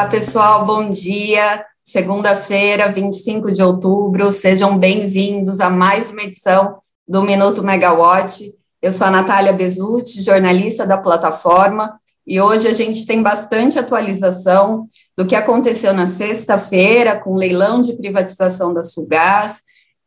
Olá, pessoal, bom dia. Segunda-feira, 25 de outubro, sejam bem-vindos a mais uma edição do Minuto Megawatt. Eu sou a Natália Bezutti, jornalista da plataforma, e hoje a gente tem bastante atualização do que aconteceu na sexta-feira com o leilão de privatização da Sulgás,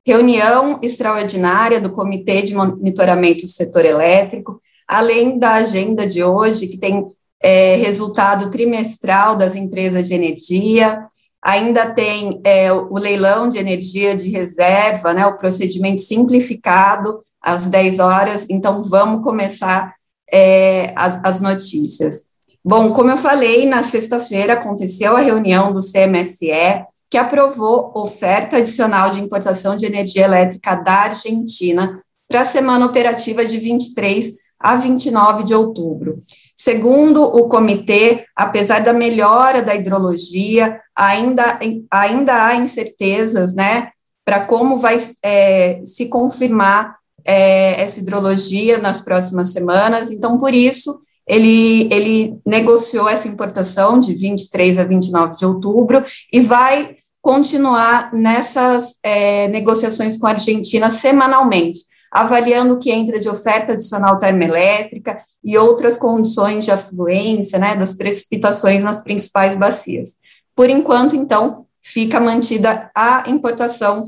reunião extraordinária do Comitê de Monitoramento do Setor Elétrico, além da agenda de hoje, que tem é, resultado trimestral das empresas de energia, ainda tem é, o leilão de energia de reserva, né, o procedimento simplificado às 10 horas, então vamos começar é, as, as notícias. Bom, como eu falei, na sexta-feira aconteceu a reunião do CMSE, que aprovou oferta adicional de importação de energia elétrica da Argentina para a semana operativa de 23 a 29 de outubro. Segundo o comitê, apesar da melhora da hidrologia, ainda, ainda há incertezas, né, para como vai é, se confirmar é, essa hidrologia nas próximas semanas. Então, por isso, ele, ele negociou essa importação de 23 a 29 de outubro e vai continuar nessas é, negociações com a Argentina semanalmente avaliando o que entra de oferta adicional termoelétrica e outras condições de afluência, né, das precipitações nas principais bacias. Por enquanto, então, fica mantida a importação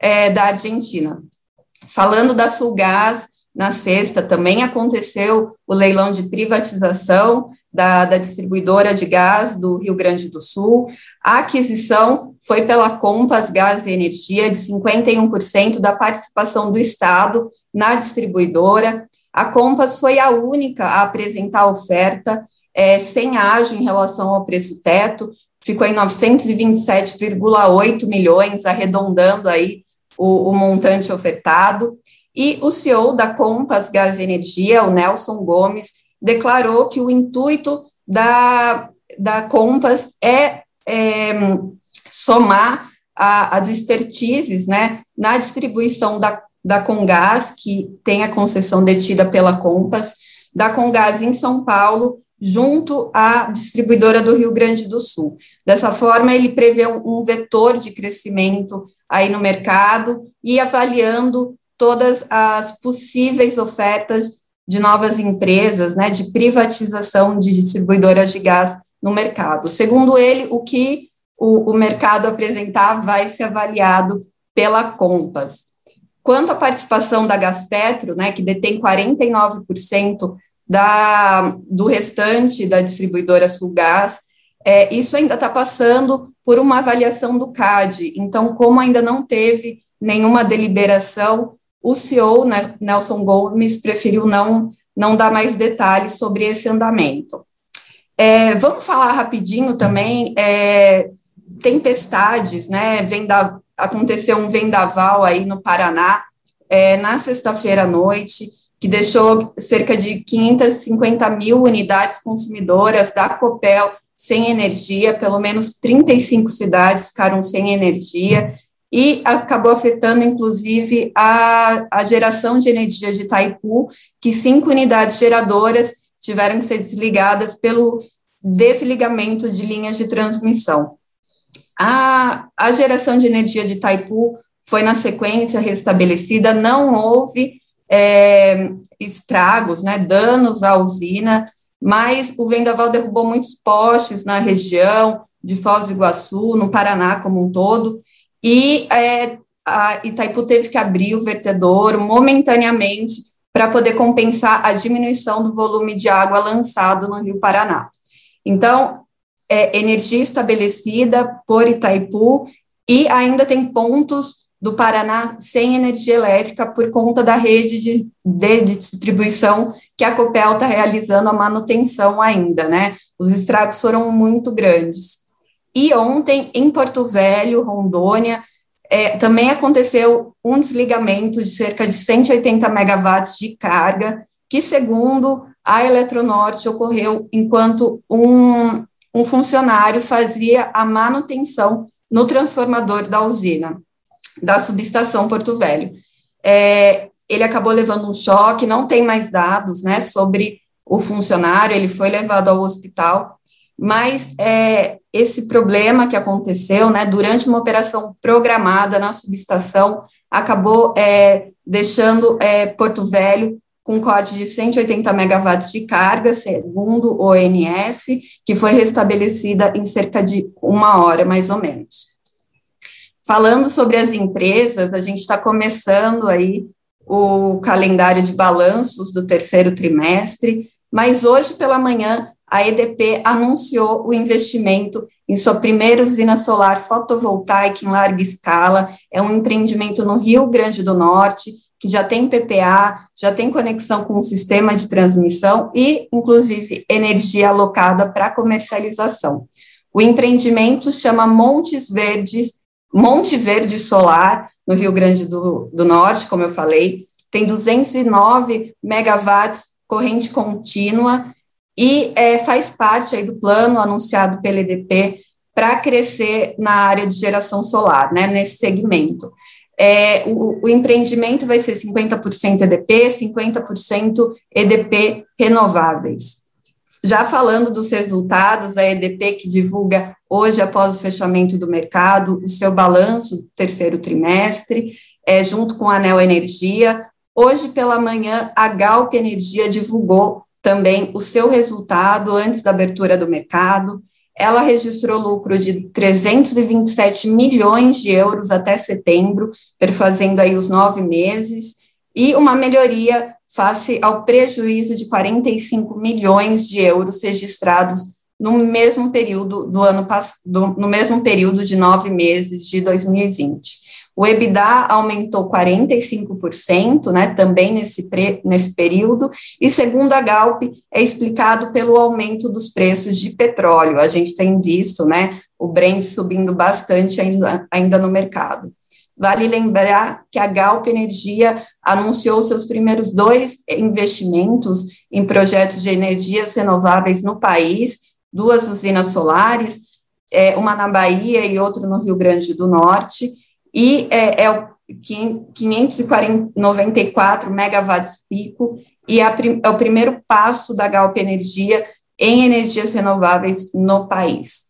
é, da Argentina. Falando da Sulgás, na sexta também aconteceu o leilão de privatização da, da, distribuidora de gás do Rio Grande do Sul. A aquisição foi pela Compass Gás e Energia, de 51% da participação do Estado na distribuidora. A Compass foi a única a apresentar a oferta é, sem ágio em relação ao preço teto, ficou em 927,8 milhões, arredondando aí o, o montante ofertado. E o CEO da Compass Gás Energia, o Nelson Gomes, declarou que o intuito da, da Compass é, é somar a, as expertises né, na distribuição da, da Congás, que tem a concessão detida pela Compass, da Congás em São Paulo, junto à distribuidora do Rio Grande do Sul. Dessa forma, ele prevê um vetor de crescimento aí no mercado e avaliando todas as possíveis ofertas de novas empresas, né, de privatização de distribuidoras de gás no mercado. Segundo ele, o que o, o mercado apresentar vai ser avaliado pela Compass. Quanto à participação da Gaspetro, né, que detém 49% da, do restante da distribuidora Sulgás, é, isso ainda está passando por uma avaliação do CAD. Então, como ainda não teve nenhuma deliberação, o CEO, né, Nelson Gomes, preferiu não, não dar mais detalhes sobre esse andamento. É, vamos falar rapidinho também, é, tempestades, né, venda, aconteceu um vendaval aí no Paraná, é, na sexta-feira à noite, que deixou cerca de 550 mil unidades consumidoras da Copel sem energia, pelo menos 35 cidades ficaram sem energia, e acabou afetando, inclusive, a, a geração de energia de Itaipu, que cinco unidades geradoras tiveram que ser desligadas pelo desligamento de linhas de transmissão. A, a geração de energia de Itaipu foi, na sequência, restabelecida, não houve é, estragos, né, danos à usina, mas o vendaval derrubou muitos postes na região de Foz do Iguaçu, no Paraná como um todo, e é, a Itaipu teve que abrir o vertedor momentaneamente para poder compensar a diminuição do volume de água lançado no Rio Paraná. Então, é, energia estabelecida por Itaipu e ainda tem pontos do Paraná sem energia elétrica por conta da rede de, de distribuição que a Copel está realizando a manutenção ainda, né? Os estragos foram muito grandes. E ontem, em Porto Velho, Rondônia, é, também aconteceu um desligamento de cerca de 180 megawatts de carga, que, segundo a Eletronorte, ocorreu enquanto um, um funcionário fazia a manutenção no transformador da usina, da subestação Porto Velho. É, ele acabou levando um choque, não tem mais dados né, sobre o funcionário, ele foi levado ao hospital mas é, esse problema que aconteceu, né, durante uma operação programada na subestação, acabou é, deixando é, Porto Velho com corte de 180 megawatts de carga, segundo o ONS, que foi restabelecida em cerca de uma hora, mais ou menos. Falando sobre as empresas, a gente está começando aí o calendário de balanços do terceiro trimestre, mas hoje pela manhã a EDP anunciou o investimento em sua primeira usina solar fotovoltaica em larga escala. É um empreendimento no Rio Grande do Norte, que já tem PPA, já tem conexão com o sistema de transmissão e, inclusive, energia alocada para comercialização. O empreendimento chama Montes Verdes, Monte Verde Solar, no Rio Grande do, do Norte, como eu falei, tem 209 megawatts corrente contínua e é, faz parte aí do plano anunciado pela EDP para crescer na área de geração solar, né, nesse segmento. É, o, o, empreendimento vai ser 50% EDP, 50% EDP renováveis. Já falando dos resultados, a EDP que divulga hoje, após o fechamento do mercado, o seu balanço do terceiro trimestre, é, junto com a Anel Energia. Hoje pela manhã, a Galp Energia divulgou também o seu resultado antes da abertura do mercado. Ela registrou lucro de 327 milhões de euros até setembro, perfazendo aí os nove meses, e uma melhoria face ao prejuízo de 45 milhões de euros registrados no mesmo período do ano do, no mesmo período de nove meses de 2020. O EBITDA aumentou 45%, né, também nesse, pre, nesse período, e segundo a Galp, é explicado pelo aumento dos preços de petróleo. A gente tem visto, né, o Brent subindo bastante ainda, ainda no mercado. Vale lembrar que a Galp Energia anunciou seus primeiros dois investimentos em projetos de energias renováveis no país, duas usinas solares, é, uma na Bahia e outra no Rio Grande do Norte, e é, é o 594 megawatts pico, e é, é o primeiro passo da Galp Energia em energias renováveis no país.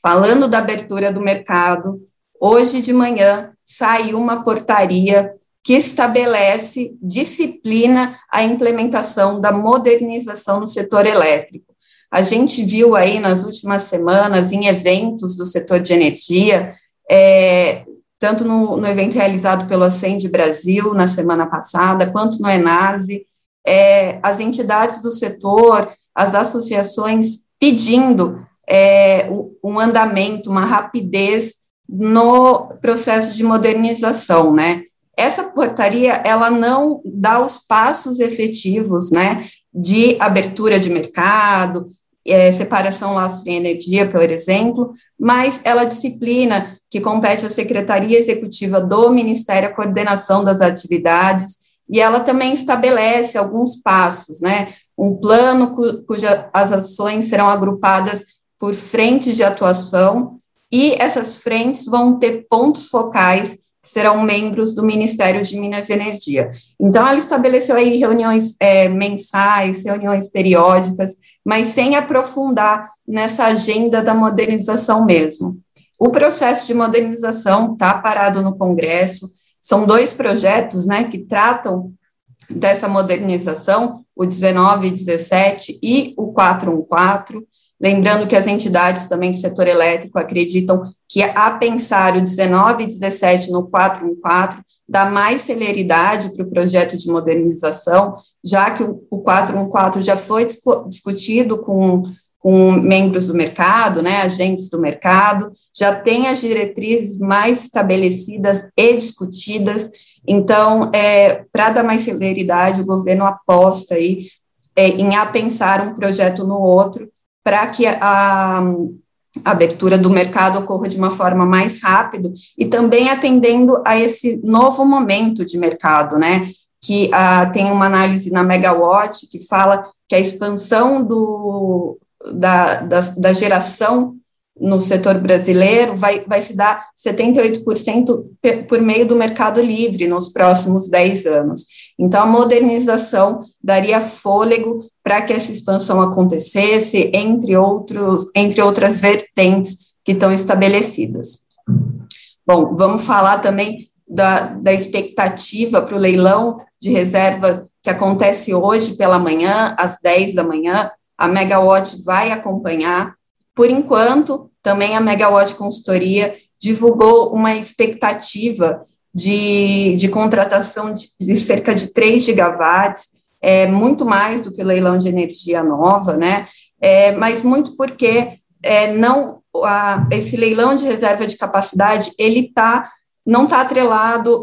Falando da abertura do mercado, hoje de manhã saiu uma portaria que estabelece disciplina a implementação da modernização no setor elétrico. A gente viu aí nas últimas semanas, em eventos do setor de energia, é, tanto no, no evento realizado pelo Acende Brasil na semana passada, quanto no Enase, é, as entidades do setor, as associações pedindo é, um andamento, uma rapidez no processo de modernização, né? Essa portaria, ela não dá os passos efetivos, né, de abertura de mercado, é, separação laço de energia, por exemplo, mas ela disciplina que compete à Secretaria Executiva do Ministério a coordenação das atividades, e ela também estabelece alguns passos, né? Um plano cu, cujas as ações serão agrupadas por frentes de atuação, e essas frentes vão ter pontos focais que serão membros do Ministério de Minas e Energia. Então, ela estabeleceu aí reuniões é, mensais, reuniões periódicas, mas sem aprofundar nessa agenda da modernização mesmo. O processo de modernização está parado no Congresso, são dois projetos né, que tratam dessa modernização, o 19 e 17 e o 414, lembrando que as entidades também do setor elétrico acreditam que a pensar o 19 e 17 no 414 dá mais celeridade para o projeto de modernização, já que o 414 já foi discutido com com membros do mercado, né, agentes do mercado, já tem as diretrizes mais estabelecidas e discutidas. Então, é, para dar mais celeridade, o governo aposta aí é, em apensar um projeto no outro para que a, a abertura do mercado ocorra de uma forma mais rápida e também atendendo a esse novo momento de mercado, né? Que ah, tem uma análise na Megawatt que fala que a expansão do, da, da, da geração no setor brasileiro vai, vai se dar 78% por meio do mercado livre nos próximos 10 anos. Então, a modernização daria fôlego para que essa expansão acontecesse, entre, outros, entre outras vertentes que estão estabelecidas. Bom, vamos falar também da, da expectativa para o leilão de reserva que acontece hoje pela manhã, às 10 da manhã. A Megawatt vai acompanhar. Por enquanto, também a Megawatt Consultoria divulgou uma expectativa de, de contratação de, de cerca de 3 gigawatts, é muito mais do que o leilão de energia nova, né? É, mas muito porque é, não a, esse leilão de reserva de capacidade ele tá não está atrelado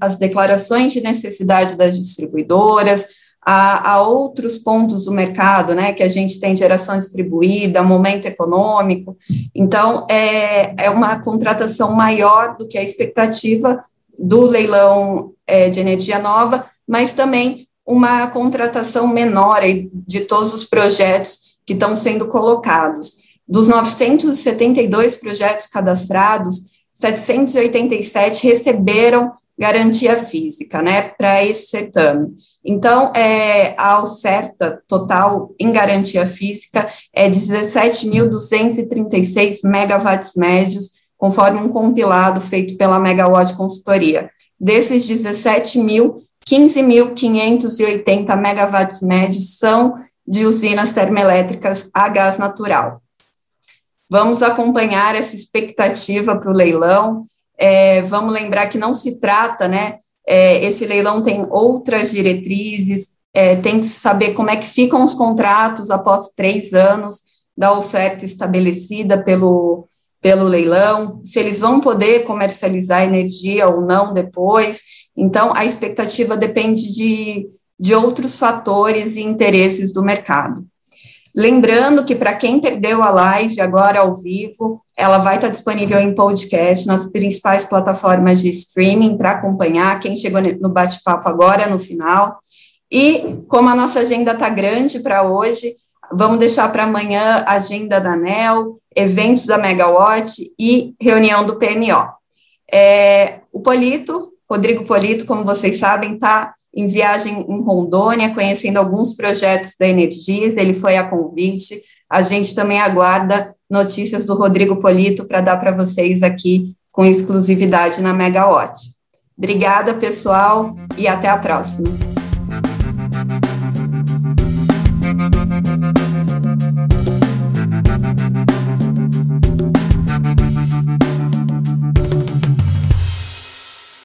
às declarações de necessidade das distribuidoras, a, a, outros pontos do mercado, né, que a gente tem geração distribuída, momento econômico. Então, é, é uma contratação maior do que a expectativa do leilão é, de energia nova, mas também uma contratação menor de todos os projetos que estão sendo colocados. Dos 972 projetos cadastrados, 787 receberam garantia física, né, para esse certame. Então, é, a oferta total em garantia física é de 17.236 megawatts médios, conforme um compilado feito pela Megawatt Consultoria. Desses 17 mil, 15.580 megawatts médios são de usinas termoelétricas a gás natural. Vamos acompanhar essa expectativa para o leilão. É, vamos lembrar que não se trata, né? É, esse leilão tem outras diretrizes, é, tem que saber como é que ficam os contratos após três anos da oferta estabelecida pelo, pelo leilão, se eles vão poder comercializar energia ou não depois. Então, a expectativa depende de, de outros fatores e interesses do mercado. Lembrando que para quem perdeu a live agora ao vivo, ela vai estar disponível em podcast nas principais plataformas de streaming para acompanhar. Quem chegou no bate-papo agora no final. E como a nossa agenda está grande para hoje, vamos deixar para amanhã a agenda da ANEL, eventos da Megawatt e reunião do PMO. É, o Polito, Rodrigo Polito, como vocês sabem, está em viagem em Rondônia, conhecendo alguns projetos da Energias, ele foi a convite. A gente também aguarda notícias do Rodrigo Polito para dar para vocês aqui com exclusividade na Megawatt. Obrigada, pessoal, e até a próxima.